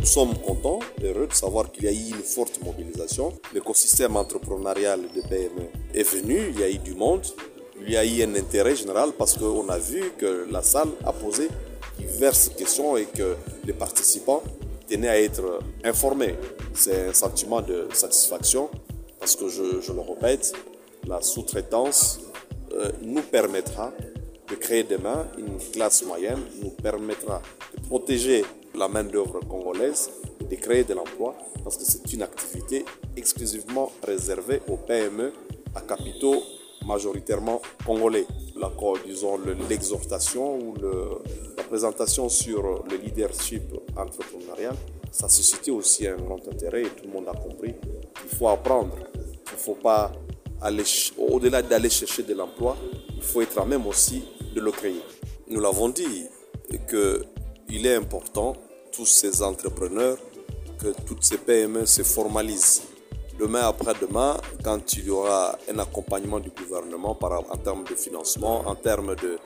Nous sommes contents, heureux de savoir qu'il y a eu une forte mobilisation. L'écosystème entrepreneurial de PME est venu, il y a eu du monde, il y a eu un intérêt général parce qu'on a vu que la salle a posé diverses questions et que les participants tenaient à être informés. C'est un sentiment de satisfaction parce que je, le répète, la sous-traitance euh, nous permettra de créer demain une classe moyenne, nous permettra de protéger la main-d'œuvre congolaise de créer de l'emploi parce que c'est une activité exclusivement réservée aux PME à capitaux majoritairement congolais. La, disons, l'exhortation ou la présentation sur le leadership entrepreneurial, ça suscitait aussi un grand intérêt et tout le monde a compris qu'il faut apprendre. Il ne faut pas aller, au-delà d'aller chercher de l'emploi, il faut être à même aussi de le créer. Nous l'avons dit qu'il est important, tous ces entrepreneurs, que toutes ces PME se formalisent demain après-demain, quand il y aura un accompagnement du gouvernement en termes de financement, en termes de,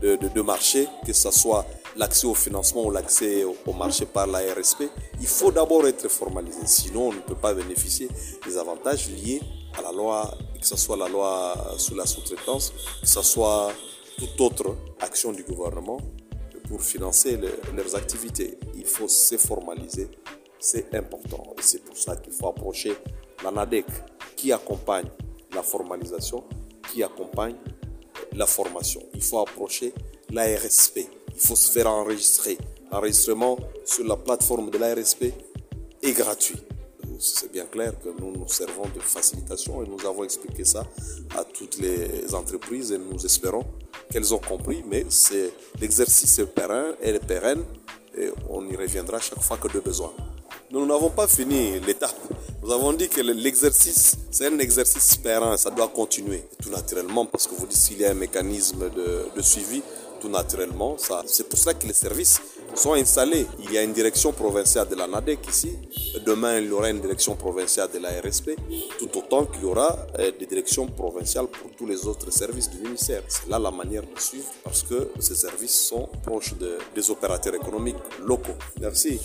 de, de, marché, que ce soit l'accès au financement ou l'accès au, marché par la RSP, il faut d'abord être formalisé. Sinon, on ne peut pas bénéficier des avantages liés à la loi, que ce soit la loi sur la sous-traitance, que ce soit toute autre action du gouvernement pour financer leurs activités. Il faut se formaliser, c'est important. Et c'est pour ça qu'il faut approcher la NADEC qui accompagne la formalisation, qui accompagne la formation. Il faut approcher la RSP. Il faut se faire enregistrer. L'enregistrement sur la plateforme de la RSP est gratuit. C'est bien clair que nous nous servons de facilitation et nous avons expliqué ça à toutes les entreprises et nous espérons qu'elles ont compris. Mais c'est l'exercice pérenne et pérenne et on y reviendra chaque fois que de besoin. Nous n'avons pas fini l'étape. Nous avons dit que l'exercice, c'est un exercice pérenne, ça doit continuer. Tout naturellement, parce que vous dites qu'il y a un mécanisme de, de suivi, tout naturellement, ça, c'est pour cela que les services sont installés. Il y a une direction provinciale de la NADEC ici. Demain, il y aura une direction provinciale de la RSP, tout autant qu'il y aura des directions provinciales pour tous les autres services du ministère. C'est là la manière de suivre parce que ces services sont proches de, des opérateurs économiques locaux. Merci.